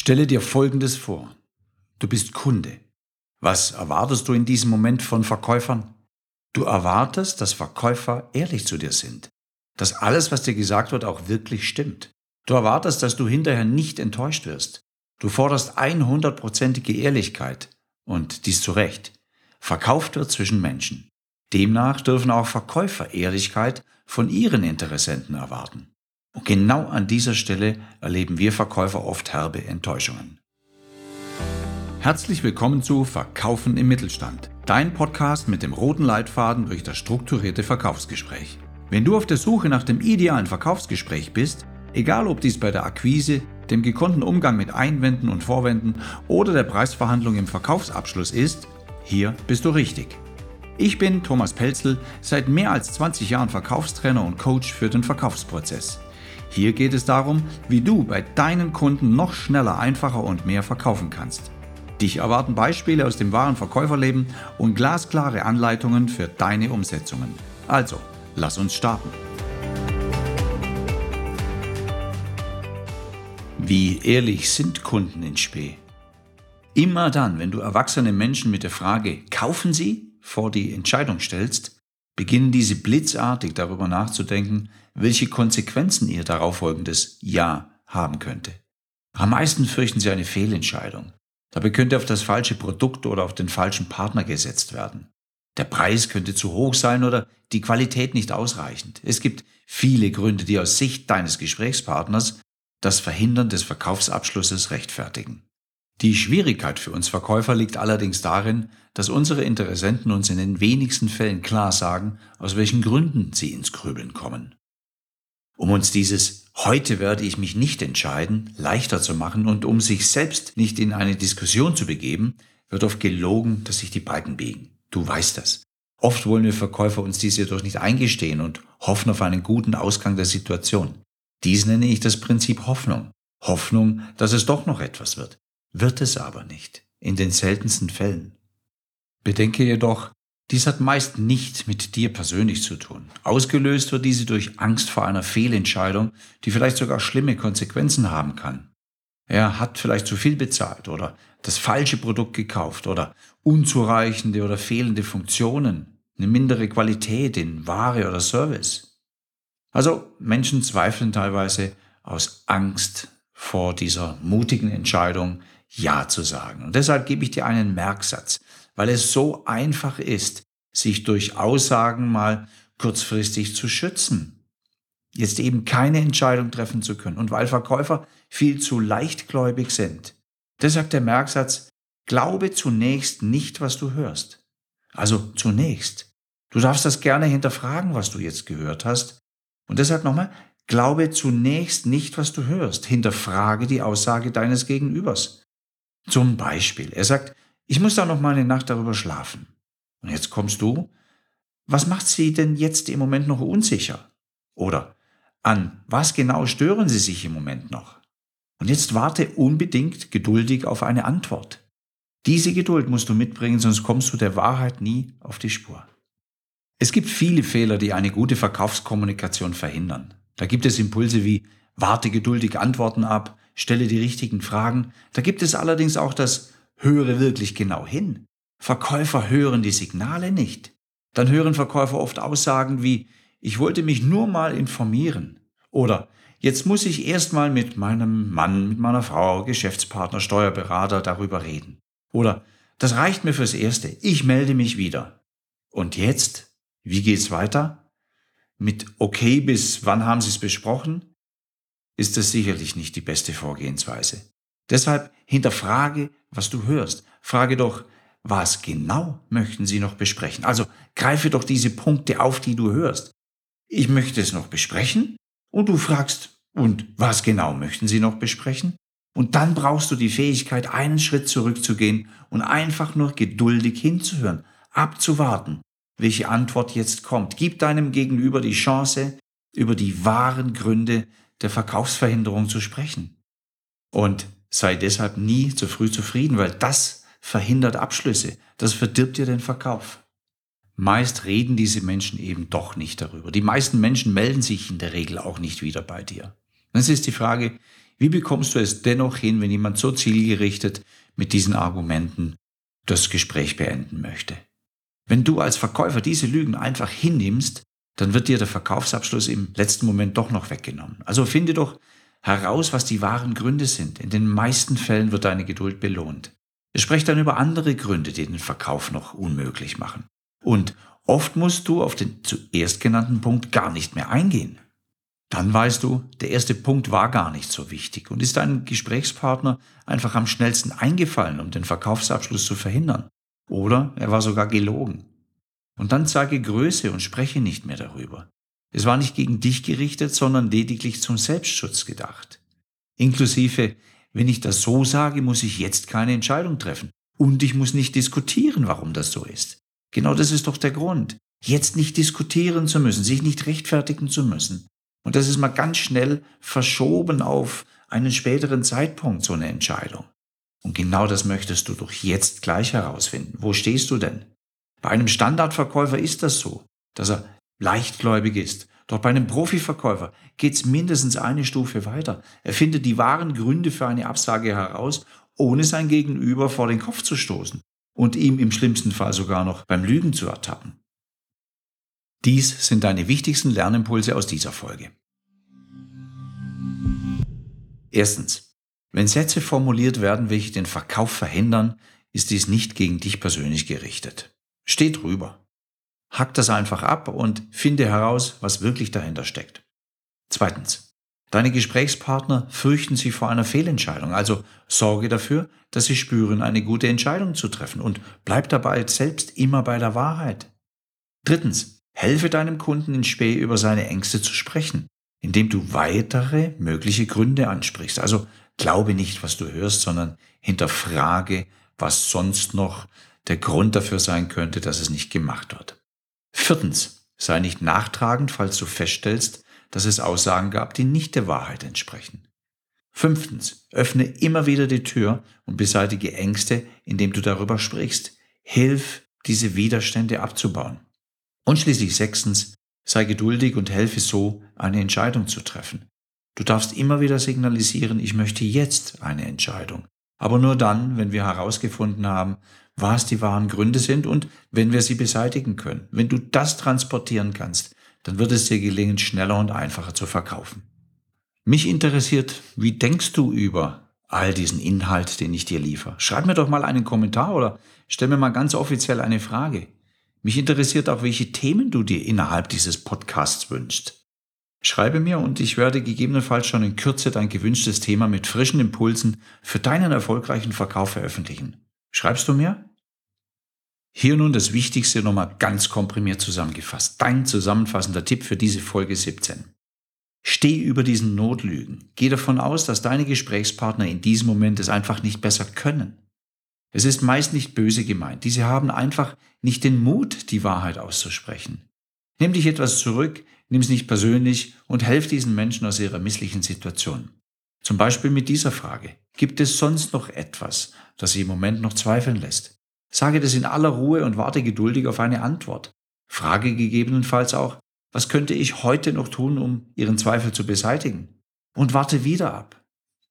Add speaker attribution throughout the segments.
Speaker 1: Stelle dir Folgendes vor. Du bist Kunde. Was erwartest du in diesem Moment von Verkäufern? Du erwartest, dass Verkäufer ehrlich zu dir sind, dass alles, was dir gesagt wird, auch wirklich stimmt. Du erwartest, dass du hinterher nicht enttäuscht wirst. Du forderst 100%ige Ehrlichkeit und dies zu Recht. Verkauft wird zwischen Menschen. Demnach dürfen auch Verkäufer Ehrlichkeit von ihren Interessenten erwarten. Und genau an dieser Stelle erleben wir Verkäufer oft herbe Enttäuschungen. Herzlich willkommen zu Verkaufen im Mittelstand, dein Podcast mit dem roten Leitfaden durch das strukturierte Verkaufsgespräch. Wenn du auf der Suche nach dem idealen Verkaufsgespräch bist, egal ob dies bei der Akquise, dem gekonnten Umgang mit Einwänden und Vorwänden oder der Preisverhandlung im Verkaufsabschluss ist, hier bist du richtig. Ich bin Thomas Pelzel, seit mehr als 20 Jahren Verkaufstrainer und Coach für den Verkaufsprozess. Hier geht es darum, wie du bei deinen Kunden noch schneller, einfacher und mehr verkaufen kannst. Dich erwarten Beispiele aus dem wahren Verkäuferleben und glasklare Anleitungen für deine Umsetzungen. Also, lass uns starten. Wie ehrlich sind Kunden in Spee? Immer dann, wenn du erwachsene Menschen mit der Frage, kaufen sie, vor die Entscheidung stellst, beginnen diese blitzartig darüber nachzudenken, welche Konsequenzen ihr darauffolgendes Ja haben könnte. Am meisten fürchten sie eine Fehlentscheidung. Dabei könnte auf das falsche Produkt oder auf den falschen Partner gesetzt werden. Der Preis könnte zu hoch sein oder die Qualität nicht ausreichend. Es gibt viele Gründe, die aus Sicht deines Gesprächspartners das Verhindern des Verkaufsabschlusses rechtfertigen. Die Schwierigkeit für uns Verkäufer liegt allerdings darin, dass unsere Interessenten uns in den wenigsten Fällen klar sagen, aus welchen Gründen sie ins Grübeln kommen. Um uns dieses heute werde ich mich nicht entscheiden leichter zu machen und um sich selbst nicht in eine Diskussion zu begeben, wird oft gelogen, dass sich die Balken biegen. Du weißt das. Oft wollen wir Verkäufer uns dies jedoch nicht eingestehen und hoffen auf einen guten Ausgang der Situation. Dies nenne ich das Prinzip Hoffnung. Hoffnung, dass es doch noch etwas wird wird es aber nicht, in den seltensten Fällen. Bedenke jedoch, dies hat meist nicht mit dir persönlich zu tun. Ausgelöst wird diese durch Angst vor einer Fehlentscheidung, die vielleicht sogar schlimme Konsequenzen haben kann. Er hat vielleicht zu viel bezahlt oder das falsche Produkt gekauft oder unzureichende oder fehlende Funktionen, eine mindere Qualität in Ware oder Service. Also Menschen zweifeln teilweise aus Angst vor dieser mutigen Entscheidung, ja zu sagen. Und deshalb gebe ich dir einen Merksatz, weil es so einfach ist, sich durch Aussagen mal kurzfristig zu schützen. Jetzt eben keine Entscheidung treffen zu können und weil Verkäufer viel zu leichtgläubig sind. Deshalb der Merksatz, glaube zunächst nicht, was du hörst. Also zunächst. Du darfst das gerne hinterfragen, was du jetzt gehört hast. Und deshalb nochmal, glaube zunächst nicht, was du hörst. Hinterfrage die Aussage deines Gegenübers. Zum Beispiel, er sagt, ich muss da noch mal eine Nacht darüber schlafen. Und jetzt kommst du, was macht Sie denn jetzt im Moment noch unsicher? Oder an was genau stören Sie sich im Moment noch? Und jetzt warte unbedingt geduldig auf eine Antwort. Diese Geduld musst du mitbringen, sonst kommst du der Wahrheit nie auf die Spur. Es gibt viele Fehler, die eine gute Verkaufskommunikation verhindern. Da gibt es Impulse wie warte geduldig Antworten ab, stelle die richtigen Fragen. Da gibt es allerdings auch das höre wirklich genau hin. Verkäufer hören die Signale nicht. Dann hören Verkäufer oft Aussagen wie ich wollte mich nur mal informieren oder jetzt muss ich erst mal mit meinem Mann, mit meiner Frau, Geschäftspartner, Steuerberater darüber reden. Oder das reicht mir fürs Erste, ich melde mich wieder. Und jetzt? Wie geht's weiter? Mit okay bis wann haben Sie es besprochen? Ist das sicherlich nicht die beste Vorgehensweise. Deshalb hinterfrage, was du hörst. Frage doch, was genau möchten Sie noch besprechen? Also greife doch diese Punkte auf, die du hörst. Ich möchte es noch besprechen und du fragst, und was genau möchten Sie noch besprechen? Und dann brauchst du die Fähigkeit, einen Schritt zurückzugehen und einfach nur geduldig hinzuhören, abzuwarten, welche Antwort jetzt kommt. Gib deinem Gegenüber die Chance, über die wahren Gründe der Verkaufsverhinderung zu sprechen. Und sei deshalb nie zu früh zufrieden, weil das verhindert Abschlüsse. Das verdirbt dir den Verkauf. Meist reden diese Menschen eben doch nicht darüber. Die meisten Menschen melden sich in der Regel auch nicht wieder bei dir. Es ist die Frage, wie bekommst du es dennoch hin, wenn jemand so zielgerichtet mit diesen Argumenten das Gespräch beenden möchte? Wenn du als Verkäufer diese Lügen einfach hinnimmst, dann wird dir der Verkaufsabschluss im letzten Moment doch noch weggenommen. Also finde doch heraus, was die wahren Gründe sind. In den meisten Fällen wird deine Geduld belohnt. Es spricht dann über andere Gründe, die den Verkauf noch unmöglich machen. Und oft musst du auf den zuerst genannten Punkt gar nicht mehr eingehen. Dann weißt du, der erste Punkt war gar nicht so wichtig und ist deinem Gesprächspartner einfach am schnellsten eingefallen, um den Verkaufsabschluss zu verhindern. Oder er war sogar gelogen. Und dann zeige Größe und spreche nicht mehr darüber. Es war nicht gegen dich gerichtet, sondern lediglich zum Selbstschutz gedacht. Inklusive, wenn ich das so sage, muss ich jetzt keine Entscheidung treffen. Und ich muss nicht diskutieren, warum das so ist. Genau das ist doch der Grund. Jetzt nicht diskutieren zu müssen, sich nicht rechtfertigen zu müssen. Und das ist mal ganz schnell verschoben auf einen späteren Zeitpunkt, so eine Entscheidung. Und genau das möchtest du doch jetzt gleich herausfinden. Wo stehst du denn? Bei einem Standardverkäufer ist das so, dass er leichtgläubig ist. Doch bei einem Profiverkäufer geht es mindestens eine Stufe weiter. Er findet die wahren Gründe für eine Absage heraus, ohne sein Gegenüber vor den Kopf zu stoßen und ihm im schlimmsten Fall sogar noch beim Lügen zu ertappen. Dies sind deine wichtigsten Lernimpulse aus dieser Folge. Erstens. Wenn Sätze formuliert werden, welche den Verkauf verhindern, ist dies nicht gegen dich persönlich gerichtet. Steh drüber. Hack das einfach ab und finde heraus, was wirklich dahinter steckt. Zweitens. Deine Gesprächspartner fürchten sich vor einer Fehlentscheidung, also sorge dafür, dass sie spüren, eine gute Entscheidung zu treffen und bleib dabei selbst immer bei der Wahrheit. Drittens. Helfe deinem Kunden in Spee über seine Ängste zu sprechen, indem du weitere mögliche Gründe ansprichst. Also glaube nicht, was du hörst, sondern hinterfrage, was sonst noch der Grund dafür sein könnte, dass es nicht gemacht wird. Viertens, sei nicht nachtragend, falls du feststellst, dass es Aussagen gab, die nicht der Wahrheit entsprechen. Fünftens, öffne immer wieder die Tür und beseitige Ängste, indem du darüber sprichst. Hilf, diese Widerstände abzubauen. Und schließlich sechstens, sei geduldig und helfe so, eine Entscheidung zu treffen. Du darfst immer wieder signalisieren, ich möchte jetzt eine Entscheidung. Aber nur dann, wenn wir herausgefunden haben, was die wahren Gründe sind und wenn wir sie beseitigen können. Wenn du das transportieren kannst, dann wird es dir gelingen, schneller und einfacher zu verkaufen. Mich interessiert, wie denkst du über all diesen Inhalt, den ich dir liefere? Schreib mir doch mal einen Kommentar oder stell mir mal ganz offiziell eine Frage. Mich interessiert auch, welche Themen du dir innerhalb dieses Podcasts wünschst. Schreibe mir und ich werde gegebenenfalls schon in Kürze dein gewünschtes Thema mit frischen Impulsen für deinen erfolgreichen Verkauf veröffentlichen. Schreibst du mir? Hier nun das Wichtigste nochmal ganz komprimiert zusammengefasst. Dein zusammenfassender Tipp für diese Folge 17. Steh über diesen Notlügen. Geh davon aus, dass deine Gesprächspartner in diesem Moment es einfach nicht besser können. Es ist meist nicht böse gemeint. Diese haben einfach nicht den Mut, die Wahrheit auszusprechen. Nimm dich etwas zurück, nimm es nicht persönlich und helf diesen Menschen aus ihrer misslichen Situation. Zum Beispiel mit dieser Frage. Gibt es sonst noch etwas, das sie im Moment noch zweifeln lässt? Sage das in aller Ruhe und warte geduldig auf eine Antwort. Frage gegebenenfalls auch, was könnte ich heute noch tun, um Ihren Zweifel zu beseitigen? Und warte wieder ab.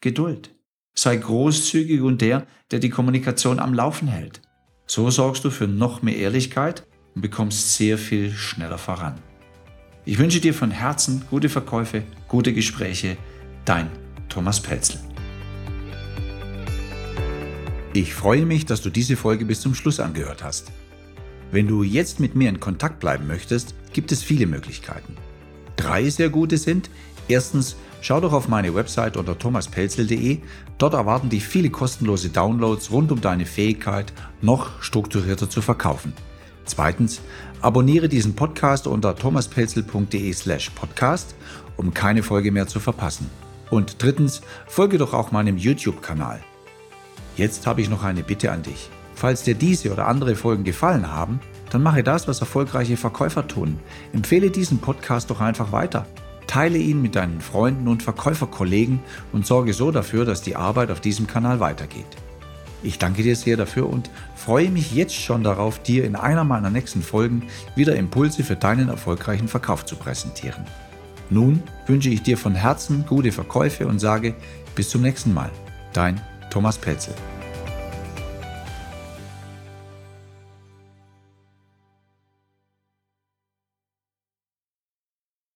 Speaker 1: Geduld. Sei großzügig und der, der die Kommunikation am Laufen hält. So sorgst du für noch mehr Ehrlichkeit und bekommst sehr viel schneller voran. Ich wünsche dir von Herzen gute Verkäufe, gute Gespräche. Dein Thomas Pelzel. Ich freue mich, dass du diese Folge bis zum Schluss angehört hast. Wenn du jetzt mit mir in Kontakt bleiben möchtest, gibt es viele Möglichkeiten. Drei sehr gute sind, erstens, schau doch auf meine Website unter thomaspelzel.de. Dort erwarten dich viele kostenlose Downloads rund um deine Fähigkeit, noch strukturierter zu verkaufen. Zweitens, abonniere diesen Podcast unter thomaspelzel.de slash podcast, um keine Folge mehr zu verpassen. Und drittens, folge doch auch meinem YouTube-Kanal. Jetzt habe ich noch eine Bitte an dich. Falls dir diese oder andere Folgen gefallen haben, dann mache das, was erfolgreiche Verkäufer tun. Empfehle diesen Podcast doch einfach weiter. Teile ihn mit deinen Freunden und Verkäuferkollegen und sorge so dafür, dass die Arbeit auf diesem Kanal weitergeht. Ich danke dir sehr dafür und freue mich jetzt schon darauf, dir in einer meiner nächsten Folgen wieder Impulse für deinen erfolgreichen Verkauf zu präsentieren. Nun wünsche ich dir von Herzen gute Verkäufe und sage bis zum nächsten Mal. Dein Thomas Petzel.